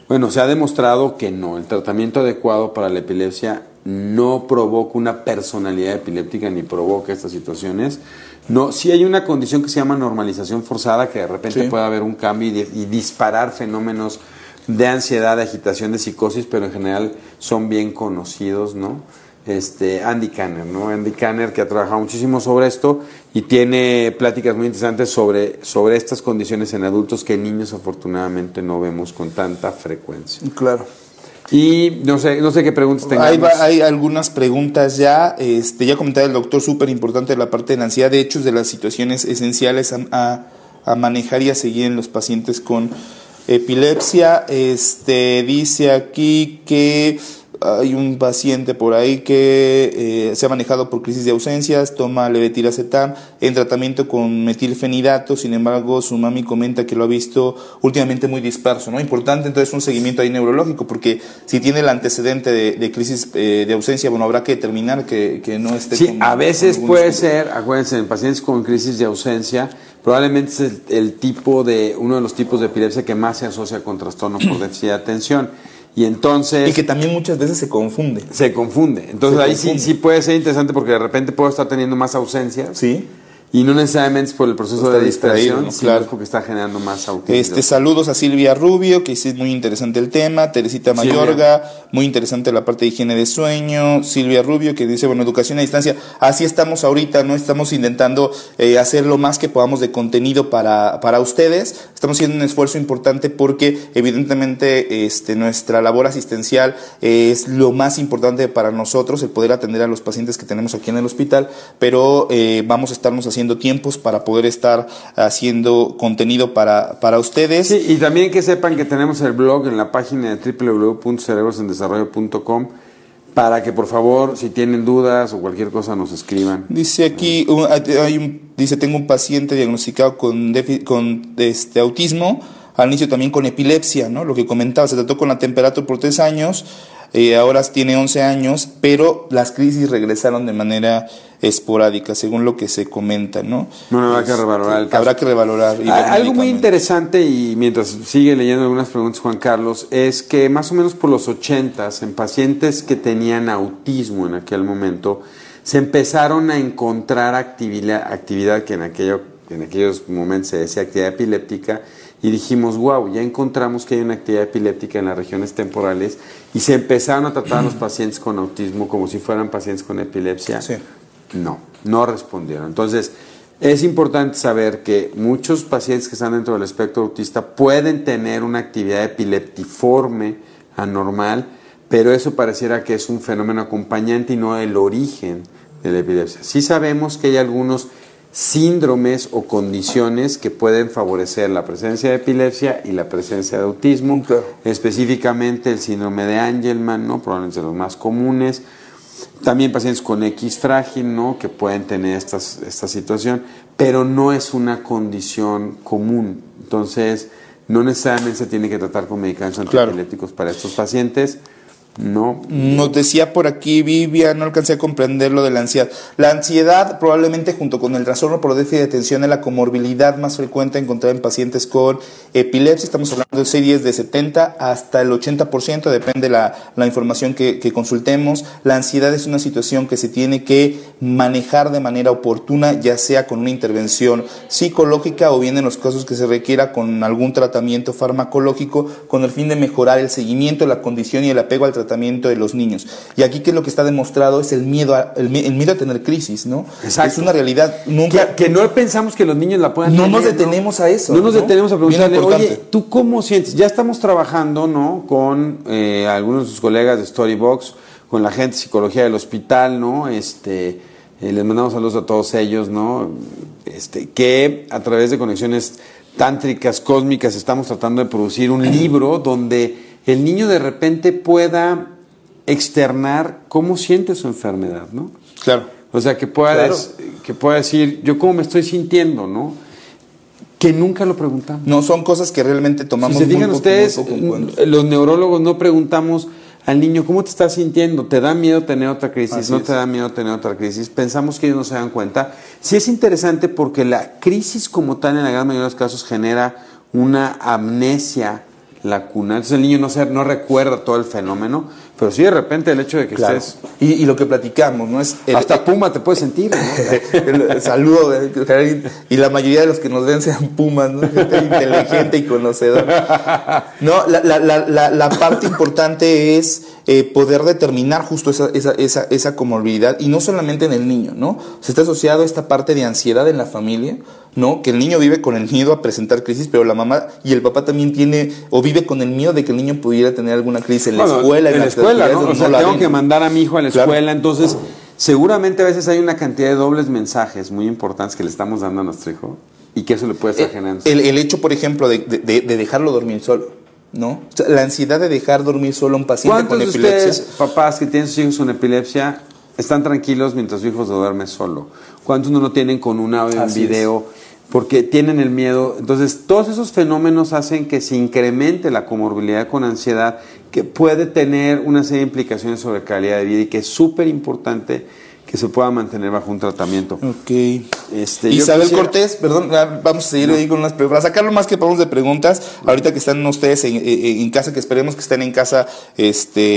bueno, se ha demostrado que no, el tratamiento adecuado para la epilepsia no provoca una personalidad epiléptica ni provoca estas situaciones. No, sí hay una condición que se llama normalización forzada, que de repente puede haber un cambio y, y disparar fenómenos de ansiedad, de agitación, de psicosis, pero en general son bien conocidos, ¿no? Este, Andy Kanner, ¿no? Andy Kanner que ha trabajado muchísimo sobre esto y tiene pláticas muy interesantes sobre, sobre estas condiciones en adultos que en niños afortunadamente no vemos con tanta frecuencia. Claro. Y no sé, no sé qué preguntas tengamos. Hay, algunas preguntas ya. Este, ya comentaba el doctor, súper importante la parte de la ansiedad. De hecho, es de las situaciones esenciales a, a- a manejar y a seguir en los pacientes con epilepsia. Este, dice aquí que hay un paciente por ahí que eh, se ha manejado por crisis de ausencias, toma levetiracetam en tratamiento con metilfenidato, sin embargo su mami comenta que lo ha visto últimamente muy disperso, ¿no? Importante entonces un seguimiento ahí neurológico, porque si tiene el antecedente de, de crisis eh, de ausencia, bueno, habrá que determinar que, que no esté Sí, con- a veces con puede síntomas. ser, acuérdense, en pacientes con crisis de ausencia, probablemente es el, el tipo de, uno de los tipos de epilepsia que más se asocia con trastorno por déficit de atención. Y entonces Y que también muchas veces se confunde. se confunde. Entonces Se ahí confunde. sí, sí puede ser interesante porque de repente puedo estar teniendo más ausencias. Sí. Y no necesariamente es por el proceso de distracción, ¿no? sino Claro. es porque está generando más autismo. Este, saludos a Silvia Rubio, que dice es muy interesante el tema. Teresita Silvia. Mayorga, muy interesante la parte de higiene de sueño. Silvia Rubio, que dice, bueno, educación a distancia. Así estamos ahorita, ¿no? Estamos intentando eh, hacer lo más que podamos de contenido para, para ustedes. Estamos haciendo un esfuerzo importante porque, evidentemente, este, nuestra labor asistencial es lo más importante para nosotros, el poder atender a los pacientes que tenemos aquí en el hospital. Pero eh, vamos a estarnos haciendo tiempos para poder estar haciendo contenido para, para ustedes. Sí, y también que sepan que tenemos el blog en la página de www.cerebrosendesarrollo.com para que por favor, si tienen dudas o cualquier cosa, nos escriban. Dice aquí, un- hay un- dice, tengo un paciente diagnosticado con, con este, autismo, al inicio también con epilepsia, ¿no? Lo que comentaba, se trató con la temperatura por tres años, eh, ahora tiene 11 años, pero las crisis regresaron de manera esporádica, según lo que se comenta, ¿no? Bueno, habrá que revalorar el caso. Habrá que revalorar. Algo muy interesante, y mientras sigue leyendo algunas preguntas Juan Carlos, es que más o menos por los 80 en pacientes que tenían autismo en aquel momento, se empezaron a encontrar actividad, actividad que en, aquello, en aquellos momentos se decía actividad epiléptica, y dijimos, wow, ya encontramos que hay una actividad epiléptica en las regiones temporales, y se empezaron a tratar a los pacientes con autismo como si fueran pacientes con epilepsia. Sí. No, no respondieron. Entonces, es importante saber que muchos pacientes que están dentro del espectro autista pueden tener una actividad epileptiforme anormal, pero eso pareciera que es un fenómeno acompañante y no el origen de la epilepsia. Sí sabemos que hay algunos síndromes o condiciones que pueden favorecer la presencia de epilepsia y la presencia de autismo, específicamente el síndrome de Angelman, ¿no? probablemente de los más comunes, también pacientes con X frágil, ¿no? Que pueden tener estas, esta situación, pero no es una condición común. Entonces, no necesariamente se tiene que tratar con medicamentos Claro. antiepilépticos para estos pacientes. No. Nos decía por aquí Vivian, no alcancé a comprender lo de la ansiedad. La ansiedad probablemente junto con el trastorno por déficit de atención es la comorbilidad más frecuente encontrada en pacientes con epilepsia. Estamos hablando de series de 70 hasta el 80%, depende la, la información que, que consultemos. La ansiedad es una situación que se tiene que manejar de manera oportuna, ya sea con una intervención psicológica o bien en los casos que se requiera con algún tratamiento farmacológico con el fin de mejorar el seguimiento, la condición y el apego al tratamiento de los niños. Y aquí que es lo que está demostrado es el miedo a, el, mi- el miedo a tener crisis, ¿no? Exacto. Es una realidad. Nunca, Que, que no pensamos que los niños la puedan No tener, nos detenemos a eso, No nos ¿no? detenemos a preguntarle, oye, ¿tú cómo sientes? Ya estamos trabajando, ¿no? Con eh, algunos de sus colegas de Storybox, con la gente de psicología del hospital, ¿no? Este, eh, les mandamos saludos a todos ellos, ¿no? Este, que a través de conexiones tántricas, cósmicas, estamos tratando de producir un libro donde el niño de repente pueda externar cómo siente su enfermedad, ¿no? Claro. O sea, que pueda, Claro. que pueda decir, yo cómo me estoy sintiendo, ¿no? Que nunca lo preguntamos. No, son cosas que realmente tomamos si se fijan muy poco- ustedes, muy poco los neurólogos no preguntamos al niño, ¿cómo te estás sintiendo? ¿Te da miedo tener otra crisis? Así ¿No es. te da miedo tener otra crisis? Pensamos que ellos no se dan cuenta. Sí es interesante porque la crisis como tal en la gran mayoría de los casos genera una amnesia la cuna. Entonces el niño no, se, no recuerda todo el fenómeno, pero sí de repente el hecho de que Claro. estés... Y, y lo que platicamos, ¿no? Es el- hasta Puma te puedes sentir. ¿no? El saludo de- y la mayoría de los que nos ven sean pumas, ¿no? Gente inteligente y conocedora. No, la, la- la- la- la parte importante es eh, poder determinar justo esa, esa, esa, esa comorbilidad y no solamente en el niño, ¿no? Se está asociado a esta parte de ansiedad en la familia, ¿no? Que el niño vive con el miedo a presentar crisis, pero la mamá y el papá también tiene o vive con el miedo de que el niño pudiera tener alguna crisis en la escuela, en la escuela, ¿no? actividades O sea, no la tengo ven. que mandar a mi hijo a la Claro. escuela, entonces seguramente a veces hay una cantidad de dobles mensajes muy importantes que le estamos dando a nuestro hijo y que eso le puede estar generando. El, el hecho, por ejemplo, de, de- de- de dejarlo dormir solo, ¿no? O sea, la ansiedad de dejar dormir solo a un paciente ¿Cuántos con de epilepsia. ustedes, papás que tienen sus hijos con epilepsia, están tranquilos mientras su hijo se duerme solo? ¿Cuántos no lo tienen con un audio, un es. Porque tienen el miedo. Entonces, todos esos fenómenos hacen que se incremente la comorbilidad con ansiedad, que puede tener una serie de implicaciones sobre calidad de vida y que es súper importante que se pueda mantener bajo un tratamiento. Ok. Este, Isabel quisiera- Cortés, perdón, ya vamos a seguir ahí con unas preguntas. Para sacar lo más que podamos de preguntas, ahorita que están ustedes en, en- en casa, que esperemos que estén en casa este,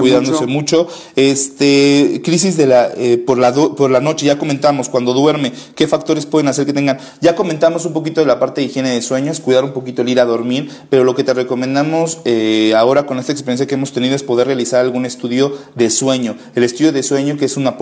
Cuidándose mucho. Este, crisis de la, eh, por, la por la noche, ya comentamos, cuando duerme, qué factores pueden hacer que tengan. Ya comentamos un poquito de la parte de higiene de sueños, cuidar un poquito el ir a dormir, pero lo que te recomendamos eh, ahora con esta experiencia que hemos tenido es poder realizar algún estudio de sueño. El estudio de sueño, que es una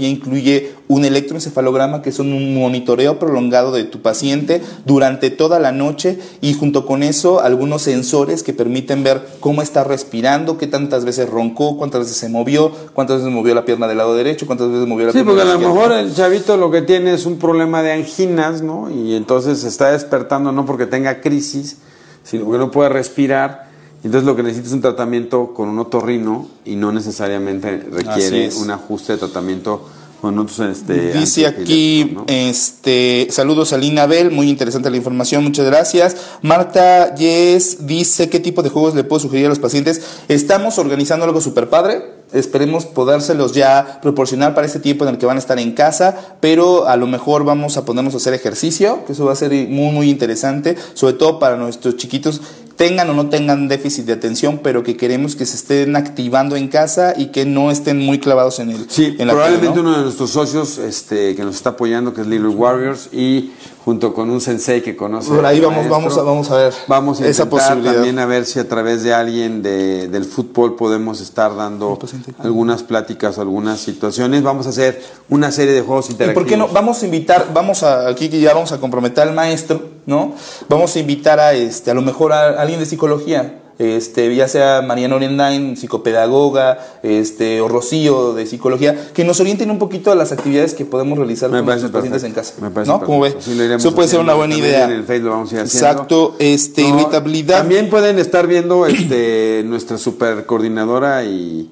incluye un electroencefalograma, que es un monitoreo prolongado de tu paciente durante toda la noche y junto con eso algunos sensores que permiten ver cómo está respirando, qué tantas veces roncó, cuántas veces se movió, cuántas veces movió la pierna del lado derecho, cuántas veces movió la Sí, pierna porque a lo mejor el chavito lo que tiene es un problema de anginas, ¿no? Y entonces se está despertando no porque tenga crisis, sino porque no puede respirar. Entonces lo que necesita es un tratamiento con un otorrino y no necesariamente requiere un ajuste de tratamiento con otros este, Dice aquí, este, saludos a Lina Bell, muy interesante la información, muchas gracias. Marta Yes dice, ¿qué tipo de juegos le puedo sugerir a los pacientes? Estamos organizando algo súper padre, esperemos podérselos ya proporcionar para este tiempo en el que van a estar en casa, pero a lo mejor vamos a ponernos a hacer ejercicio, que eso va a ser muy, muy interesante, sobre todo para nuestros chiquitos tengan o no tengan déficit de atención, pero que queremos que se estén activando en casa y que no estén muy clavados en el Sí, en la probablemente tele, ¿no? uno de nuestros socios este, que nos está apoyando, que es Little Warriors, y junto con un sensei que conoce. Por ahí vamos, vamos a- vamos a ver Vamos a esa posibilidad. también a ver si a través de alguien de- del fútbol podemos estar dando paciente. algunas pláticas, algunas situaciones. Vamos a hacer una serie de juegos ¿Y interactivos. por qué no? Vamos a invitar, vamos a, aquí que ya vamos a comprometer al maestro, ¿no? Vamos a invitar a este, a lo mejor a alguien de psicología, este, ya sea Mariano Orendain, psicopedagoga, este, o Rocío de psicología, que nos orienten un poquito a las actividades que podemos realizar Me con nuestros pacientes en casa. Me parece ¿No? ¿Cómo ve? Sí, Eso puede ser una buena idea. En el Facebook lo vamos a ir. Exacto, este, No, irritabilidad. También pueden estar viendo este, nuestra super coordinadora y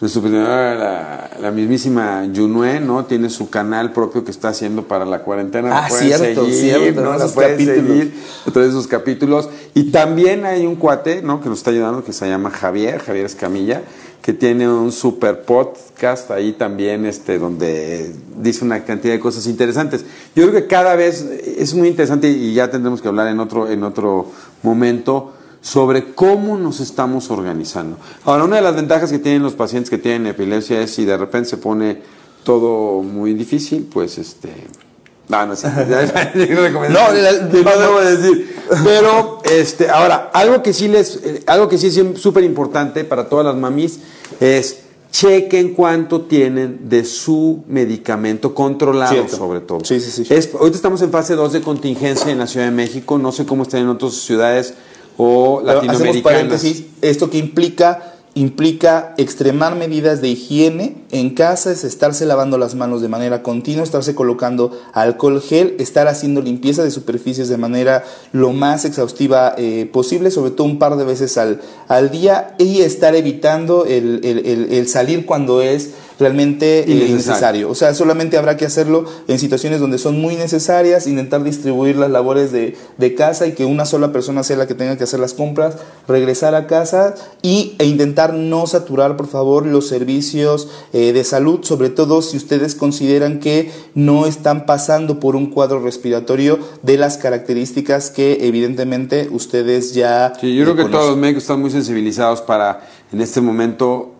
nuestra coordinadora, la, la mismísima Junue, ¿no? Tiene su canal propio que está haciendo para la cuarentena. Ah, cierto, seguir, cierto, ¿no? La esos pueden capítulos. seguir a través de sus capítulos. Y también hay un cuate, ¿no? Que nos está ayudando, que se llama Javier, Javier Escamilla, que tiene un super podcast ahí también, este, donde dice una cantidad de cosas interesantes. Yo creo que cada vez es muy interesante y ya tendremos que hablar en otro, en otro momento sobre cómo nos estamos organizando. Ahora, una de las ventajas que tienen los pacientes que tienen epilepsia es si de repente se pone todo muy difícil, pues este... No, no sé. No, no debo decir. Pero, este, ahora, algo que sí les, eh, algo que sí es súper importante para todas las mamis es chequen cuánto tienen de su medicamento controlado, Cierto. sobre todo. Sí, sí, sí. Es- ahorita estamos en fase 2 de contingencia en la Ciudad de México. No sé cómo están en otras ciudades o Hacemos paréntesis, esto que implica implica extremar medidas de higiene en casa, es estarse lavando las manos de manera continua, estarse colocando alcohol gel, estar haciendo limpieza de superficies de manera lo más exhaustiva eh, posible, sobre todo un par de veces al, al día, y estar evitando el, el- el- el salir cuando es realmente eh, Innecesario. O sea, solamente habrá que hacerlo en situaciones donde son muy necesarias, intentar distribuir las labores de, de casa y que una sola persona sea la que tenga que hacer las compras, regresar a casa y, e intentar no saturar, por favor, los servicios eh, de salud, sobre todo si ustedes consideran que no están pasando por un cuadro respiratorio de las características que evidentemente ustedes ya... Sí, yo creo eh, que todos los médicos están muy sensibilizados para en este momento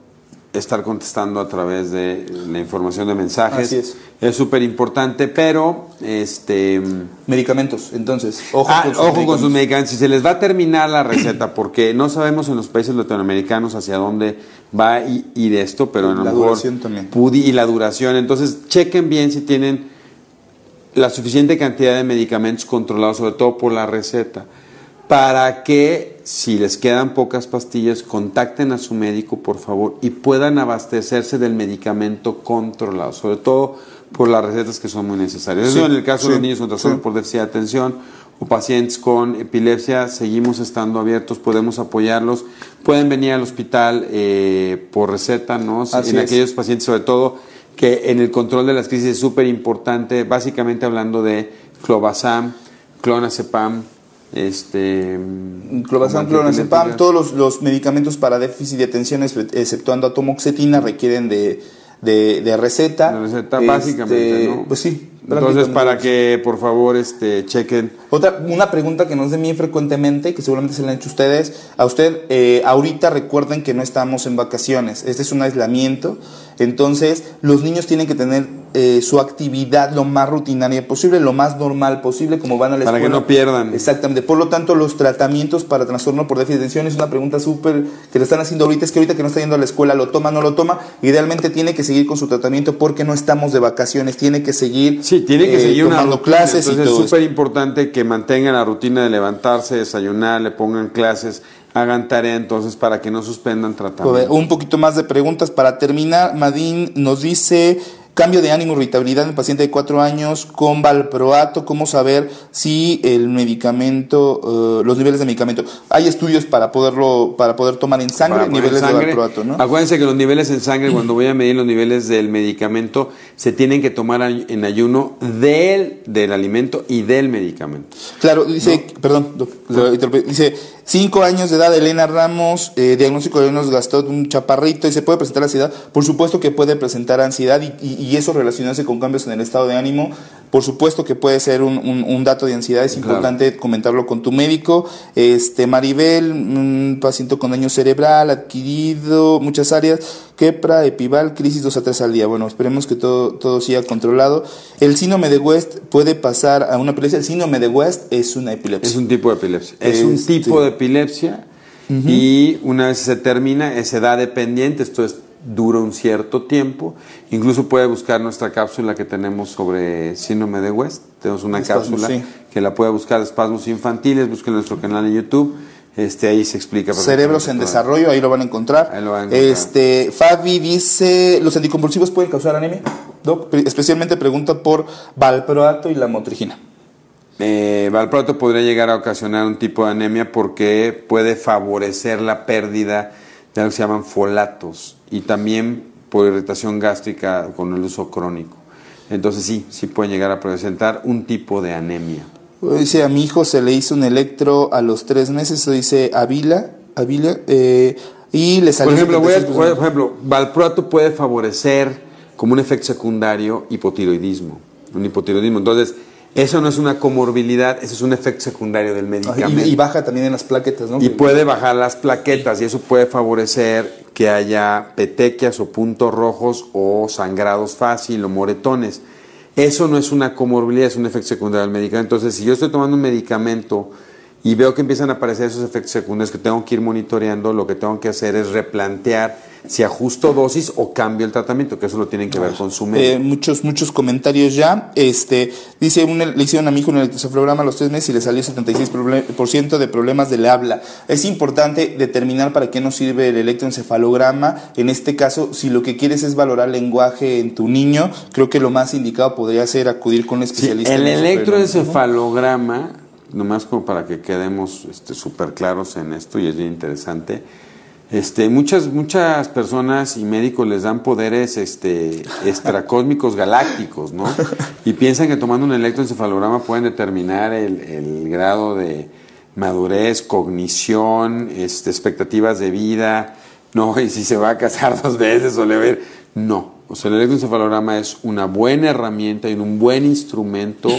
estar contestando a través de la información de mensajes. Así es. Es súper importante, pero este Medicamentos, entonces, ojo, ah, con, sus ojo con medicamentos. sus medicamentos. Si se les va a terminar la receta, porque no sabemos en los países latinoamericanos hacia dónde va a ir esto, pero lo La mejor duración también. pudi- y la duración. Entonces, chequen bien si tienen la suficiente cantidad de medicamentos controlados, sobre todo por la receta, para que si les quedan pocas pastillas, contacten a su médico, por favor, y puedan abastecerse del medicamento controlado, sobre todo por las recetas que son muy necesarias. Sí, Eso en el caso de los niños con trastornos sí. por déficit de atención o pacientes con epilepsia, seguimos estando abiertos, podemos apoyarlos. Pueden venir al hospital eh, por receta, ¿no? Así en es. aquellos pacientes, sobre todo, que en el control de las crisis es súper importante, básicamente hablando de clobazam, clonazepam, este... Clobazam, como clonazepam, todos los, los medicamentos para déficit de atención, exce- exceptuando atomoxetina, requieren de, de, de receta. La receta, Este, básicamente, ¿no? Pues sí. Entonces, para que, por favor, este, chequen Otra, una pregunta que nos de bien frecuentemente, que seguramente se la han hecho ustedes. A usted, eh, ahorita recuerden que no estamos en vacaciones. Este es un aislamiento. Entonces, los niños tienen que tener eh, su actividad lo más rutinaria posible, lo más normal posible, como van a la Para que escuela. no pierdan. Exactamente. Por lo tanto, los tratamientos para trastorno por déficit de atención es una pregunta súper que le están haciendo ahorita. Es que ahorita que no está yendo a la escuela, lo toma, no lo toma. Idealmente tiene que seguir con su tratamiento porque no estamos de vacaciones. Tiene que seguir. Sí, tiene que eh, seguir una rutina. clases y Entonces todo es súper importante que mantengan la rutina de levantarse, desayunar, le pongan clases, hagan tarea entonces para que no suspendan tratamiento. Un poquito más de preguntas para terminar. Madín nos dice cambio de ánimo, irritabilidad en el paciente de cuatro años con valproato. ¿Cómo saber si el medicamento, eh, los niveles de medicamento? Hay estudios para poderlo, para poder tomar en sangre niveles sangre. de valproato, ¿no? Acuérdense que los niveles en sangre, cuando voy a medir los niveles del medicamento, se tienen que tomar en ayuno del, del alimento y del medicamento. Claro, dice, perdón, dice, cinco años de edad, Elena Ramos, eh, diagnóstico de nos gastó un chaparrito y se puede presentar ansiedad. Por supuesto que puede presentar ansiedad y, y- y eso relacionarse con cambios en el estado de ánimo. Por supuesto que puede ser un, un- un dato de ansiedad, es Claro. importante comentarlo con tu médico. Este, Maribel, un paciente con daño cerebral adquirido, muchas áreas, quepra, epival, crisis 2 a 3 al día. Bueno, esperemos que todo, todo siga controlado. El síndrome de West puede pasar a una epilepsia. El síndrome de West es una epilepsia. Es un tipo de epilepsia. Es un Este- tipo de epilepsia y una vez se termina es edad dependiente, esto es dura un cierto tiempo. Incluso puede buscar nuestra cápsula que tenemos sobre síndrome de West. Tenemos una Espasmos, cápsula sí. que la puede buscar espasmos infantiles, busquen nuestro canal en YouTube. Este, ahí se explica. Cerebros en desarrollo, ahí lo van a encontrar. Ahí lo van a encontrar. Este, Fabi dice, ¿los anticonvulsivos pueden causar anemia? Doc, especialmente pregunta por valproato y la motrigina. Eh, valproato podría llegar a ocasionar un tipo de anemia porque puede favorecer la pérdida de algo que se llaman folatos y también por irritación gástrica con el uso crónico. Entonces sí, sí pueden llegar a presentar un tipo de anemia. Dice, a mi hijo se le hizo un electro a los tres meses, eso dice Avila, Avila, eh, y le salió... Por ejemplo, voy a- 76%. voy a- por ejemplo, valproato puede favorecer como un efecto secundario hipotiroidismo, un hipotiroidismo. Entonces, eso no es una comorbilidad, eso es un efecto secundario del medicamento. y, y baja también en las plaquetas, ¿no? Y puede bajar las plaquetas y eso puede favorecer que haya petequias o puntos rojos o sangrados fácil o moretones. Eso no es una comorbilidad, es un efecto secundario del medicamento. Entonces, si yo estoy tomando un medicamento y veo que empiezan a aparecer esos efectos secundarios que tengo que ir monitoreando, lo que tengo que hacer es replantear si ajusto dosis o cambio el tratamiento, que eso lo tienen que ver con su médico. Eh, muchos, muchos comentarios ya. Este, dice, un, le hicieron a mi hijo un electroencefalograma a los tres meses y le salió 76% de problemas del habla. Es importante determinar para qué nos sirve el electroencefalograma. En este caso, si lo que quieres es valorar lenguaje en tu niño, creo que lo más indicado podría ser acudir con un Sí, especialista. el fenómenos, ¿no? electroencefalograma, nomás como para que quedemos súper claros en esto y es bien interesante, Este, muchas, muchas personas y médicos les dan poderes este, extracósmicos galácticos, ¿no? Y piensan que tomando un electroencefalograma pueden determinar el, el grado de madurez, cognición, este, expectativas de vida, no, y si se va a casar dos veces o le ver. No, o sea, el electroencefalograma es una buena herramienta y un buen instrumento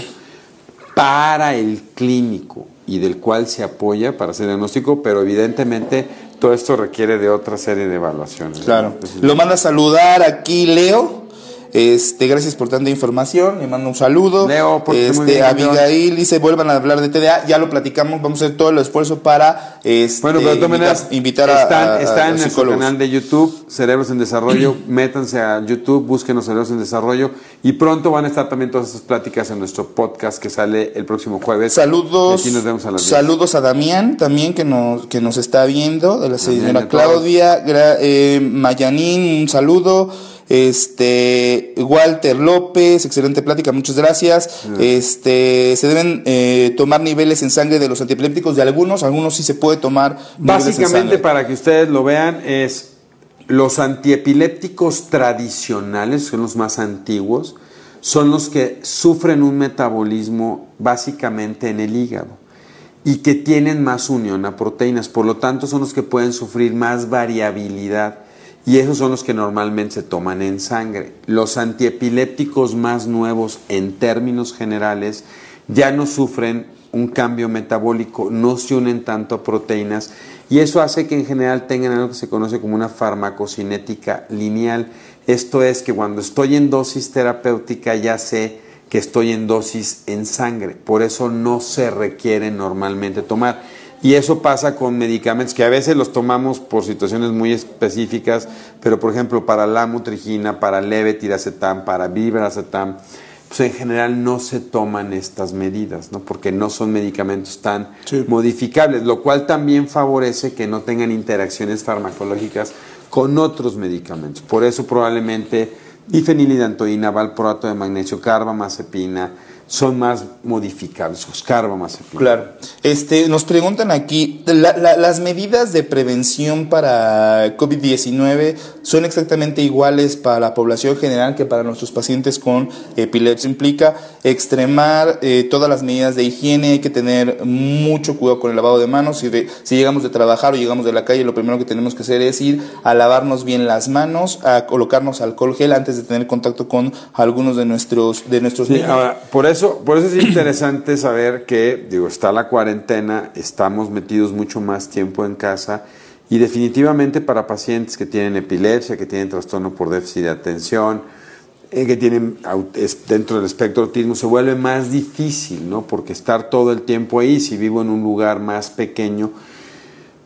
para el clínico y del cual se apoya para hacer diagnóstico, pero evidentemente todo esto requiere de otra serie de evaluaciones. Claro. Lo manda a saludar aquí Leo. Este, gracias por tanta información, le mando un saludo. Leo, por este, Abigail dice, vuelvan a hablar de TDA, ya lo platicamos, vamos a hacer todo el esfuerzo para este, bueno, pero de todas maneras, invitar, están, a, está en nuestro canal de YouTube, Cerebros en Desarrollo, métanse a YouTube, búsquenos Cerebros en Desarrollo y pronto van a estar también todas esas pláticas en nuestro podcast que sale el próximo jueves. Saludos. Aquí nos vemos a las saludos a Damián también que nos, que nos está viendo, de la señora Claudia, eh, Mayanín, un saludo. Este, Walter López, excelente plática, muchas gracias. Este, se deben eh, tomar niveles en sangre de los antiepilépticos de algunos, algunos sí se puede tomar. Básicamente, para que ustedes lo vean, es los antiepilépticos tradicionales, son los más antiguos, son los que sufren un metabolismo básicamente en el hígado y que tienen más unión a proteínas, por lo tanto son los que pueden sufrir más variabilidad y esos son los que normalmente se toman en sangre. Los antiepilépticos más nuevos en términos generales ya no sufren un cambio metabólico, no se unen tanto a proteínas y eso hace que en general tengan algo que se conoce como una farmacocinética lineal. Esto es que cuando estoy en dosis terapéutica ya sé que estoy en dosis en sangre, por eso no se requiere normalmente tomar. Y eso pasa con medicamentos que a veces los tomamos por situaciones muy específicas, pero por ejemplo para la mutrigina, para levetiracetam, para vibracetam, pues en general no se toman estas medidas, ¿no? porque no son medicamentos tan modificables, lo cual también favorece que no tengan interacciones farmacológicas con otros medicamentos. Por eso probablemente difenilidantoína, valproato de magnesio, carbamazepina, son más modificables, Oscar más Claro. Este, nos preguntan aquí, las medidas de prevención para COVID-19 son exactamente iguales para la población general que para nuestros pacientes con epilepsia. Implica extremar eh, todas las medidas de higiene, hay que tener mucho cuidado con el lavado de manos. Si, si llegamos de trabajar o llegamos de la calle, lo primero que tenemos que hacer es ir a lavarnos bien las manos, a colocarnos alcohol gel antes de tener contacto con algunos de nuestros, de nuestros niños. por eso por eso es interesante saber que, digo, está la cuarentena, estamos metidos mucho más tiempo en casa y definitivamente para pacientes que tienen epilepsia, que tienen trastorno por déficit de atención, eh, que tienen dentro del espectro autismo, se vuelve más difícil, ¿no? Porque estar todo el tiempo ahí, si vivo en un lugar más pequeño,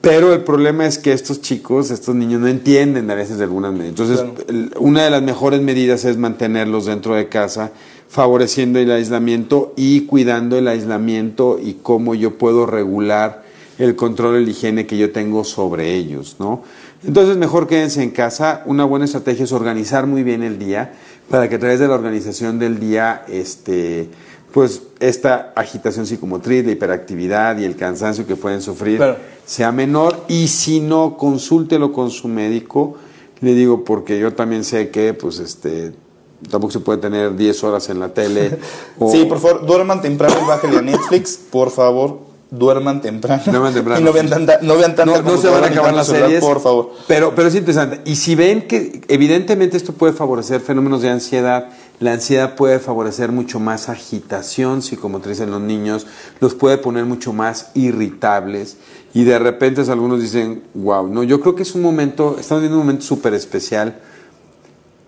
pero el problema es que estos chicos, estos niños no entienden a veces algunas medidas. Entonces, una de las mejores medidas es mantenerlos dentro de casa favoreciendo el aislamiento y cuidando el aislamiento y cómo yo puedo regular el control de la higiene que yo tengo sobre ellos, ¿no? Entonces mejor quédense en casa. Una buena estrategia es organizar muy bien el día para que a través de la organización del día, este, pues esta agitación psicomotriz, la hiperactividad y el cansancio que pueden sufrir sea menor y si no, consúltelo con su médico. Le digo porque yo también sé que pues este tampoco se puede tener 10 horas en la tele. Sí, por favor, duerman temprano y bájenle a Netflix, por favor. Duerman temprano. Duerman temprano. Y no vean tanta, no vean tanta no, se van a acabar las series, por favor. Pero, pero es interesante. Y si ven que evidentemente esto puede favorecer fenómenos de ansiedad, la ansiedad puede favorecer mucho más agitación psicomotriz en los niños, los puede poner mucho más irritables y de repente algunos dicen, wow, no, yo creo que es un momento, estamos viviendo un momento súper especial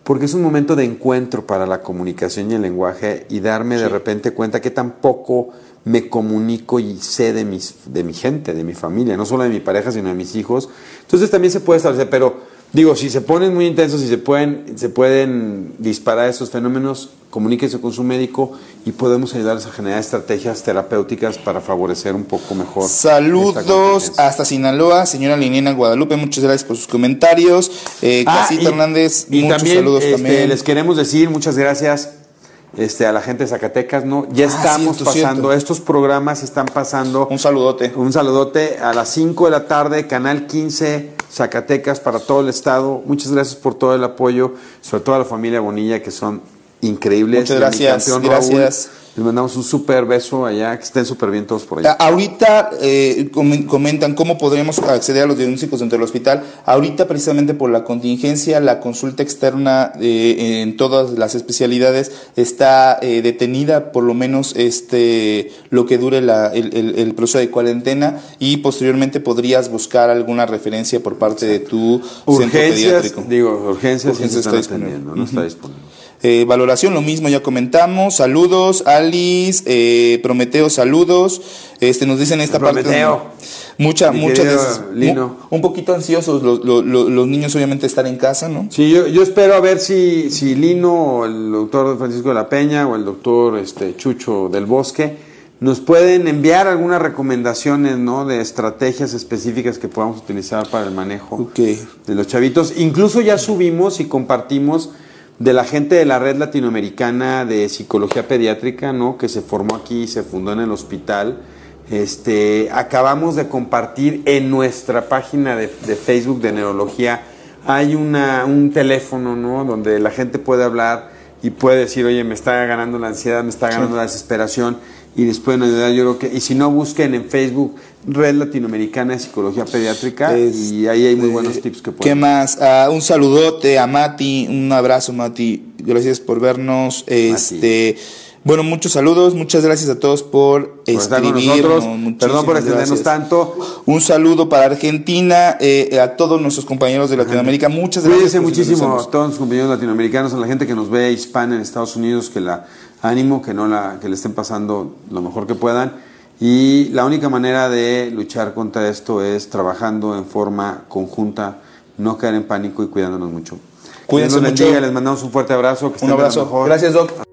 porque es un momento de encuentro para la comunicación y el lenguaje y darme de repente cuenta que tampoco me comunico y sé de, mis, de mi gente, de mi familia, no solo de mi pareja, sino de mis hijos. Entonces también se puede establecer, pero digo, si se ponen muy intensos y se pueden, se pueden disparar esos fenómenos, comuníquese con su médico y podemos ayudarles a generar estrategias terapéuticas para favorecer un poco mejor. Saludos hasta Sinaloa, señora Liniana Guadalupe, muchas gracias por sus comentarios. Eh, ah, Hernández, y muchos también, saludos este, también. Les queremos decir muchas gracias este, a la gente de Zacatecas, ¿no? Ya Ah, estamos pasando, estos programas están pasando. Un saludote. Un saludote a las 5 de la tarde, Canal 15, Zacatecas, para todo el estado. Muchas gracias por todo el apoyo, sobre todo a la familia Bonilla, que son increíbles. Muchas gracias, campeón gracias. Raúl, les mandamos un súper beso allá, que estén súper bien todos por allá. Ahorita eh, comen- comentan cómo podremos acceder a los diagnósticos dentro del hospital. Ahorita, precisamente por la contingencia, la consulta externa eh, en todas las especialidades está eh, detenida, por lo menos este lo que dure la- el, el- el proceso de cuarentena y posteriormente podrías buscar alguna referencia por parte de tu centro Urgencias, pediátrico. digo, urgencias, Urgencias está disponible. no está disponible. Eh, valoración, lo mismo, ya comentamos. Saludos, Alice, eh, Prometeo, saludos. Este, nos dicen esta Prometeo. parte. Mucha, muchas veces. Lino. mu- un poquito ansiosos los, los- los- los niños, obviamente, estar en casa, ¿no? Sí, yo, yo espero a ver si, si Lino o el doctor Francisco de la Peña o el doctor este, Chucho del Bosque nos pueden enviar algunas recomendaciones ¿no? de estrategias específicas que podamos utilizar para el manejo de los chavitos. Incluso ya subimos y compartimos de la gente de la red latinoamericana de psicología pediátrica, ¿no? que se formó aquí y se fundó en el hospital. Este, acabamos de compartir en nuestra página de, de Facebook de neurología hay una, un teléfono, ¿no? Donde la gente puede hablar y puede decir, oye, me está ganando la ansiedad, me está ganando la desesperación y les pueden ayudar. Yo creo que, y si no, busquen en Facebook Red Latinoamericana de Psicología Pediátrica y ahí hay muy buenos tips que ¿Qué pueden. más? Ah, un saludote a Mati, un abrazo, Mati. Gracias por vernos. Este. Bueno, muchos saludos, muchas gracias a todos por, Por muchísimas Perdón por extendernos tanto. Un saludo para Argentina, eh, a todos nuestros compañeros de Latinoamérica. Muchas gracias. Cuídense muchísimo a todos los compañeros latinoamericanos, a la gente que nos ve hispana en Estados Unidos, que la ánimo, que no la, que le estén pasando lo mejor que puedan. Y la única manera de luchar contra esto es trabajando en forma conjunta, no caer en pánico y cuidándonos mucho. Cuídense mucho. bendiga, les mandamos un fuerte abrazo, que estén Un abrazo. mejor. Gracias, Doc.